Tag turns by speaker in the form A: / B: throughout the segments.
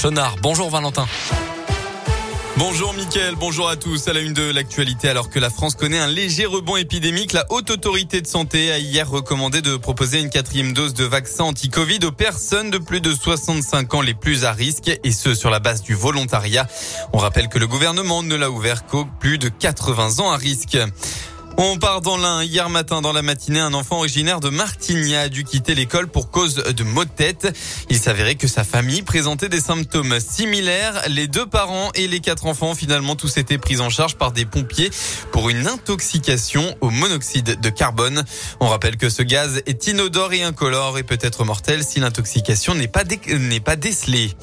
A: Chenard. Bonjour Valentin.
B: Bonjour Mickaël, bonjour à tous. À la une de l'actualité, alors que la France connaît un léger rebond épidémique, la Haute Autorité de Santé a hier recommandé de proposer une quatrième dose de vaccin anti-Covid aux personnes de plus de 65 ans les plus à risque, et ce sur la base du volontariat. On rappelle que le gouvernement ne l'a ouvert qu'aux plus de 80 ans à risque. On part dans l'un. Hier matin, dans la matinée, un enfant originaire de Martigny a dû quitter l'école pour cause de maux de tête. Il s'avérait que sa famille présentait des symptômes similaires. Les deux parents et les quatre enfants finalement tous été pris en charge par des pompiers pour une intoxication au monoxyde de carbone. On rappelle que ce gaz est inodore et incolore et peut être mortel si l'intoxication n'est pas, n'est pas décelée.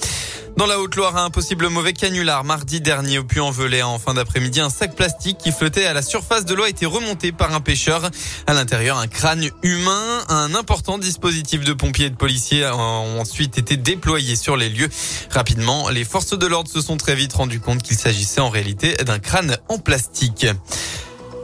B: Dans la Haute-Loire, un possible mauvais canular mardi dernier au Puy-en-Velay. En fin d'après-midi, un sac plastique qui flottait à la surface de l'eau a été remonté par un pêcheur. À l'intérieur, un crâne humain. Un important dispositif de pompiers et de policiers ont ensuite été déployés sur les lieux. Rapidement, les forces de l'ordre se sont très vite rendu compte qu'il s'agissait en réalité d'un crâne en plastique.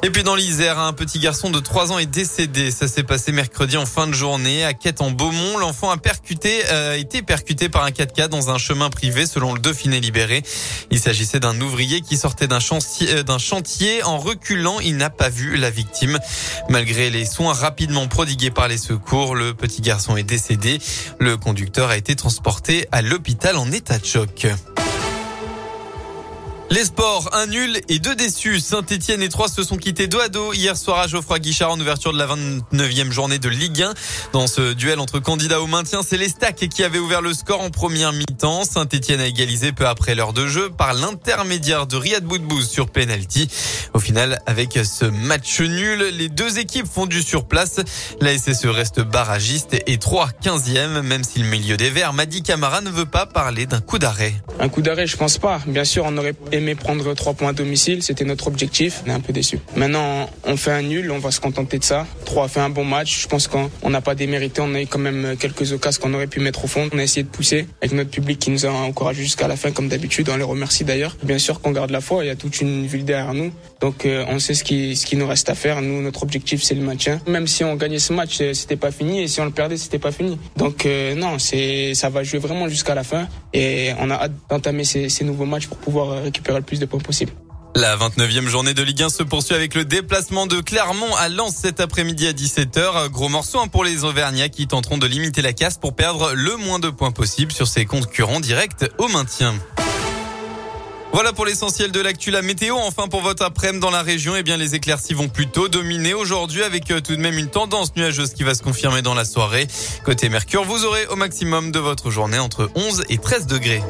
B: Et puis dans l'Isère, un petit garçon de 3 ans est décédé. Ça s'est passé mercredi en fin de journée à Quête en Beaumont. L'enfant a percuté, euh, été percuté par un 4x4 dans un chemin privé selon le Dauphiné libéré. Il s'agissait d'un ouvrier qui sortait d'un chantier, euh, d'un chantier. En reculant, il n'a pas vu la victime. Malgré les soins rapidement prodigués par les secours, le petit garçon est décédé. Le conducteur a été transporté à l'hôpital en état de choc. Les sports, un nul et deux déçus. Saint-Etienne et Troyes se sont quittés dos à dos hier soir à Geoffroy Guichard en ouverture de la 29e journée de Ligue 1. Dans ce duel entre candidats au maintien, c'est les Stacks qui avaient ouvert le score en première mi-temps. Saint-Etienne a égalisé peu après l'heure de jeu par l'intermédiaire de Riyad Boudbouz sur penalty. Au final, avec ce match nul, les deux équipes font du surplace. La SSE reste barragiste et 3 15e, même si le milieu des Verts, Madi Camara ne veut pas parler d'un coup d'arrêt.
C: Un coup d'arrêt, je pense pas. Bien sûr, on aurait aimé prendre trois points à domicile, c'était notre objectif. On est un peu déçu. Maintenant, on fait un nul, on va se contenter de ça. Trois a fait un bon match. Je pense qu'on n'a pas démérité. On a eu quand même quelques occasions qu'on aurait pu mettre au fond. On a essayé de pousser avec notre public qui nous a encouragé jusqu'à la fin, comme d'habitude. On les remercie d'ailleurs. Bien sûr qu'on garde la foi. Il y a toute une ville derrière nous. Donc, euh, on sait ce qui, ce qui nous reste à faire. Nous, notre objectif, c'est le maintien. Même si on gagnait ce match, euh, c'était pas fini. Et si on le perdait, c'était pas fini. Donc, euh, non, c'est, ça va jouer vraiment jusqu'à la fin. Et on a hâte d'entamer ces, ces nouveaux matchs pour pouvoir récupérer le plus de points possible.
B: La 29e journée de Ligue 1 se poursuit avec le déplacement de Clermont à Lens cet après-midi à 17h. Gros morceau hein, pour les Auvergnats qui tenteront de limiter la casse pour perdre le moins de points possible sur ses concurrents directs au maintien. Voilà pour l'essentiel de l'actu. La météo, enfin pour votre après-midi dans la région, eh les éclaircies vont plutôt dominer aujourd'hui avec euh, tout de même une tendance nuageuse qui va se confirmer dans la soirée. Côté Mercure, vous aurez au maximum de votre journée entre 11 et 13 degrés.